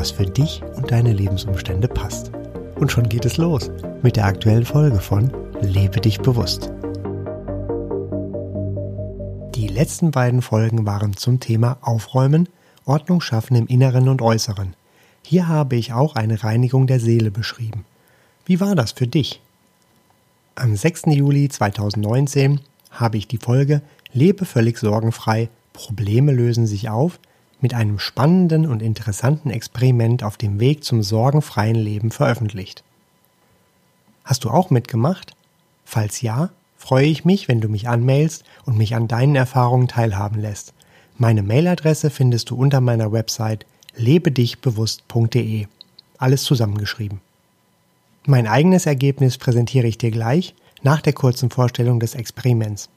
was für dich und deine Lebensumstände passt. Und schon geht es los mit der aktuellen Folge von Lebe dich bewusst. Die letzten beiden Folgen waren zum Thema Aufräumen, Ordnung schaffen im Inneren und Äußeren. Hier habe ich auch eine Reinigung der Seele beschrieben. Wie war das für dich? Am 6. Juli 2019 habe ich die Folge Lebe völlig sorgenfrei, Probleme lösen sich auf mit einem spannenden und interessanten Experiment auf dem Weg zum sorgenfreien Leben veröffentlicht. Hast du auch mitgemacht? Falls ja, freue ich mich, wenn du mich anmailst und mich an deinen Erfahrungen teilhaben lässt. Meine Mailadresse findest du unter meiner Website lebedichbewusst.de. Alles zusammengeschrieben. Mein eigenes Ergebnis präsentiere ich dir gleich nach der kurzen Vorstellung des Experiments.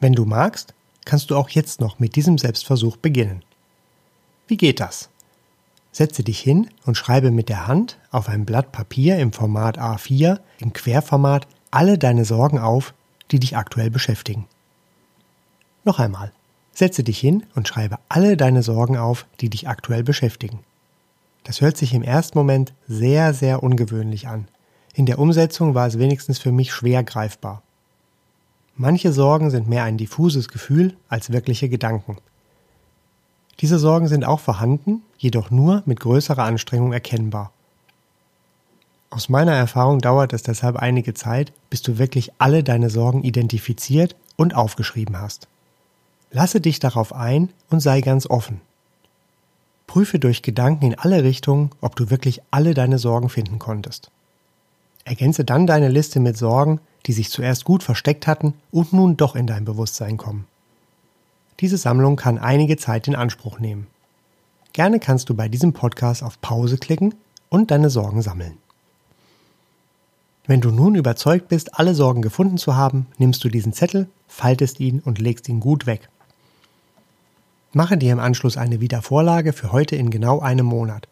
Wenn du magst, kannst du auch jetzt noch mit diesem Selbstversuch beginnen. Wie geht das? Setze dich hin und schreibe mit der Hand auf ein Blatt Papier im Format A4 im Querformat alle deine Sorgen auf, die dich aktuell beschäftigen. Noch einmal. Setze dich hin und schreibe alle deine Sorgen auf, die dich aktuell beschäftigen. Das hört sich im ersten Moment sehr, sehr ungewöhnlich an. In der Umsetzung war es wenigstens für mich schwer greifbar. Manche Sorgen sind mehr ein diffuses Gefühl als wirkliche Gedanken. Diese Sorgen sind auch vorhanden, jedoch nur mit größerer Anstrengung erkennbar. Aus meiner Erfahrung dauert es deshalb einige Zeit, bis du wirklich alle deine Sorgen identifiziert und aufgeschrieben hast. Lasse dich darauf ein und sei ganz offen. Prüfe durch Gedanken in alle Richtungen, ob du wirklich alle deine Sorgen finden konntest. Ergänze dann deine Liste mit Sorgen, die sich zuerst gut versteckt hatten und nun doch in dein Bewusstsein kommen. Diese Sammlung kann einige Zeit in Anspruch nehmen. Gerne kannst du bei diesem Podcast auf Pause klicken und deine Sorgen sammeln. Wenn du nun überzeugt bist, alle Sorgen gefunden zu haben, nimmst du diesen Zettel, faltest ihn und legst ihn gut weg. Mache dir im Anschluss eine Wiedervorlage für heute in genau einem Monat.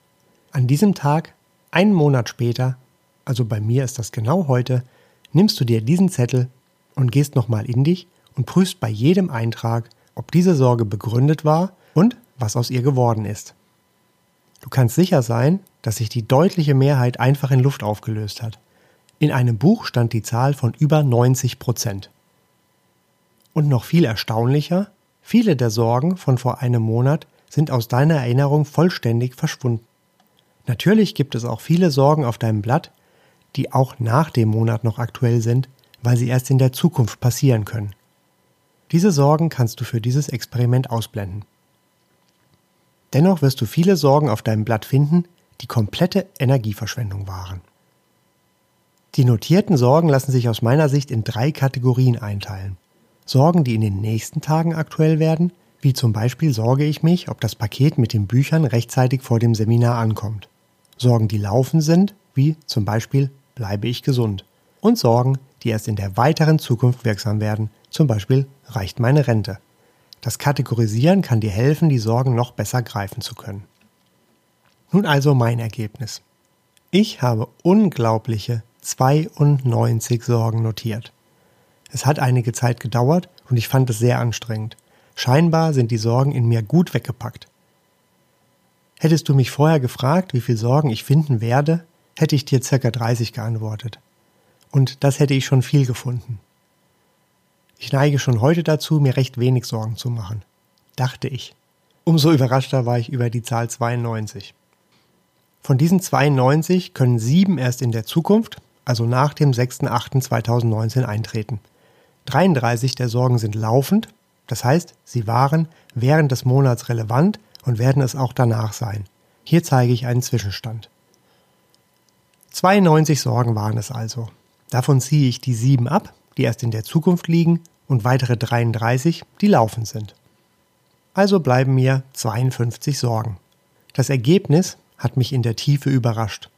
An diesem Tag, einen Monat später, also bei mir ist das genau heute, nimmst du dir diesen Zettel und gehst nochmal in dich und prüfst bei jedem Eintrag, ob diese Sorge begründet war und was aus ihr geworden ist. Du kannst sicher sein, dass sich die deutliche Mehrheit einfach in Luft aufgelöst hat. In einem Buch stand die Zahl von über 90 Prozent. Und noch viel erstaunlicher, viele der Sorgen von vor einem Monat sind aus deiner Erinnerung vollständig verschwunden. Natürlich gibt es auch viele Sorgen auf deinem Blatt, die auch nach dem Monat noch aktuell sind, weil sie erst in der Zukunft passieren können. Diese Sorgen kannst du für dieses Experiment ausblenden. Dennoch wirst du viele Sorgen auf deinem Blatt finden, die komplette Energieverschwendung waren. Die notierten Sorgen lassen sich aus meiner Sicht in drei Kategorien einteilen. Sorgen, die in den nächsten Tagen aktuell werden, wie zum Beispiel sorge ich mich, ob das Paket mit den Büchern rechtzeitig vor dem Seminar ankommt. Sorgen, die laufen sind, wie zum Beispiel bleibe ich gesund. Und Sorgen, die erst in der weiteren Zukunft wirksam werden, zum Beispiel reicht meine Rente. Das Kategorisieren kann dir helfen, die Sorgen noch besser greifen zu können. Nun also mein Ergebnis. Ich habe unglaubliche 92 Sorgen notiert. Es hat einige Zeit gedauert und ich fand es sehr anstrengend. Scheinbar sind die Sorgen in mir gut weggepackt. Hättest du mich vorher gefragt, wie viele Sorgen ich finden werde, hätte ich dir circa 30 geantwortet. Und das hätte ich schon viel gefunden. Ich neige schon heute dazu, mir recht wenig Sorgen zu machen. Dachte ich. Umso überraschter war ich über die Zahl 92. Von diesen 92 können sieben erst in der Zukunft, also nach dem 6.8.2019 eintreten. 33 der Sorgen sind laufend, das heißt, sie waren während des Monats relevant und werden es auch danach sein. Hier zeige ich einen Zwischenstand. 92 Sorgen waren es also. Davon ziehe ich die sieben ab, die erst in der Zukunft liegen, und weitere 33, die laufend sind. Also bleiben mir 52 Sorgen. Das Ergebnis, hat mich in der Tiefe überrascht.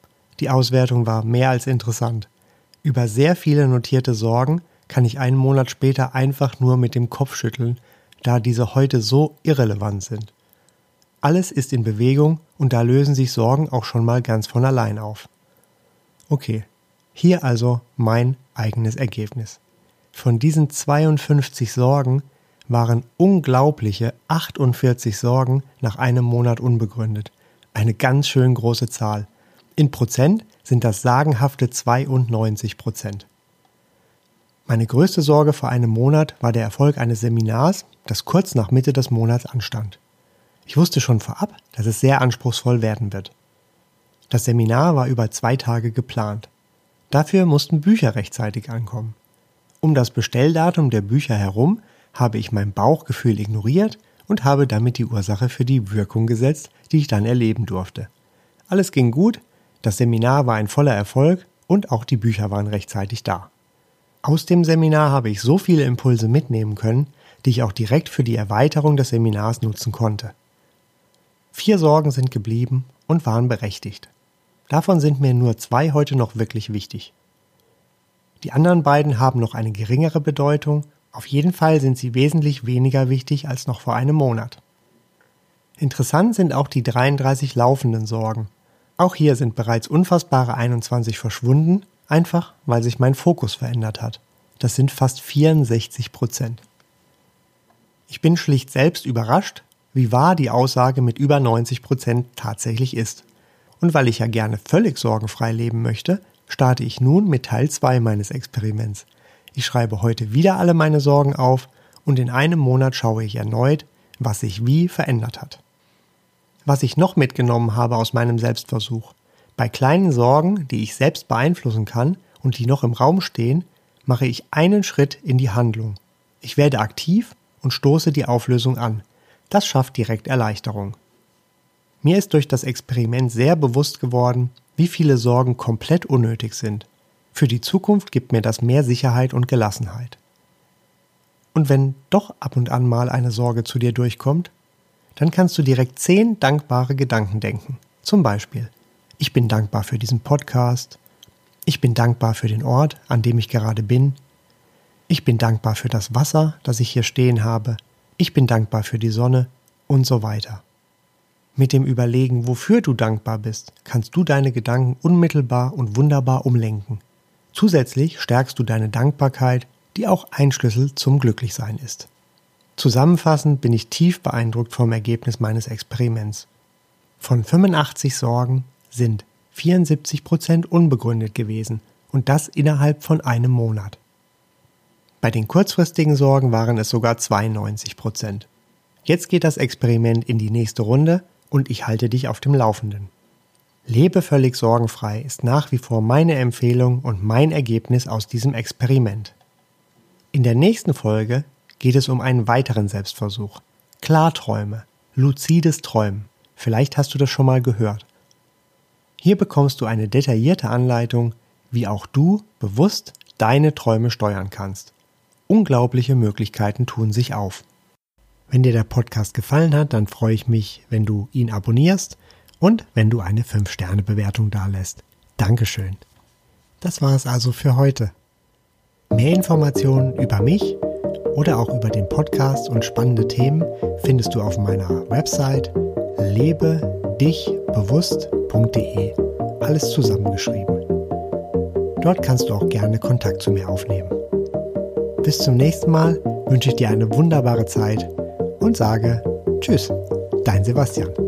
Die Auswertung war mehr als interessant. Über sehr viele notierte Sorgen kann ich einen Monat später einfach nur mit dem Kopf schütteln, da diese heute so irrelevant sind. Alles ist in Bewegung und da lösen sich Sorgen auch schon mal ganz von allein auf. Okay, hier also mein eigenes Ergebnis. Von diesen 52 Sorgen waren unglaubliche 48 Sorgen nach einem Monat unbegründet. Eine ganz schön große Zahl. In Prozent sind das sagenhafte 92 Prozent. Meine größte Sorge vor einem Monat war der Erfolg eines Seminars, das kurz nach Mitte des Monats anstand. Ich wusste schon vorab, dass es sehr anspruchsvoll werden wird. Das Seminar war über zwei Tage geplant. Dafür mussten Bücher rechtzeitig ankommen. Um das Bestelldatum der Bücher herum habe ich mein Bauchgefühl ignoriert und habe damit die Ursache für die Wirkung gesetzt, die ich dann erleben durfte. Alles ging gut, das Seminar war ein voller Erfolg und auch die Bücher waren rechtzeitig da. Aus dem Seminar habe ich so viele Impulse mitnehmen können, die ich auch direkt für die Erweiterung des Seminars nutzen konnte. Vier Sorgen sind geblieben und waren berechtigt. Davon sind mir nur zwei heute noch wirklich wichtig. Die anderen beiden haben noch eine geringere Bedeutung, auf jeden Fall sind sie wesentlich weniger wichtig als noch vor einem Monat. Interessant sind auch die 33 laufenden Sorgen. Auch hier sind bereits unfassbare 21 verschwunden, einfach weil sich mein Fokus verändert hat. Das sind fast 64 Prozent. Ich bin schlicht selbst überrascht, wie wahr die Aussage mit über 90 Prozent tatsächlich ist. Und weil ich ja gerne völlig sorgenfrei leben möchte, starte ich nun mit Teil 2 meines Experiments. Ich schreibe heute wieder alle meine Sorgen auf und in einem Monat schaue ich erneut, was sich wie verändert hat. Was ich noch mitgenommen habe aus meinem Selbstversuch. Bei kleinen Sorgen, die ich selbst beeinflussen kann und die noch im Raum stehen, mache ich einen Schritt in die Handlung. Ich werde aktiv und stoße die Auflösung an. Das schafft direkt Erleichterung. Mir ist durch das Experiment sehr bewusst geworden, wie viele Sorgen komplett unnötig sind. Für die Zukunft gibt mir das mehr Sicherheit und Gelassenheit. Und wenn doch ab und an mal eine Sorge zu dir durchkommt, dann kannst du direkt zehn dankbare Gedanken denken. Zum Beispiel, ich bin dankbar für diesen Podcast, ich bin dankbar für den Ort, an dem ich gerade bin, ich bin dankbar für das Wasser, das ich hier stehen habe, ich bin dankbar für die Sonne und so weiter. Mit dem Überlegen, wofür du dankbar bist, kannst du deine Gedanken unmittelbar und wunderbar umlenken. Zusätzlich stärkst du deine Dankbarkeit, die auch ein Schlüssel zum Glücklichsein ist. Zusammenfassend bin ich tief beeindruckt vom Ergebnis meines Experiments. Von 85 Sorgen sind 74 Prozent unbegründet gewesen und das innerhalb von einem Monat. Bei den kurzfristigen Sorgen waren es sogar 92 Prozent. Jetzt geht das Experiment in die nächste Runde und ich halte dich auf dem Laufenden. Lebe völlig sorgenfrei ist nach wie vor meine Empfehlung und mein Ergebnis aus diesem Experiment. In der nächsten Folge geht es um einen weiteren Selbstversuch. Klarträume, luzides Träumen. Vielleicht hast du das schon mal gehört. Hier bekommst du eine detaillierte Anleitung, wie auch du bewusst deine Träume steuern kannst. Unglaubliche Möglichkeiten tun sich auf. Wenn dir der Podcast gefallen hat, dann freue ich mich, wenn du ihn abonnierst und wenn du eine 5-Sterne-Bewertung dalässt. Dankeschön. Das war es also für heute. Mehr Informationen über mich oder auch über den Podcast und spannende Themen findest du auf meiner Website lebedichbewusst.de. Alles zusammengeschrieben. Dort kannst du auch gerne Kontakt zu mir aufnehmen. Bis zum nächsten Mal wünsche ich dir eine wunderbare Zeit und sage Tschüss, dein Sebastian.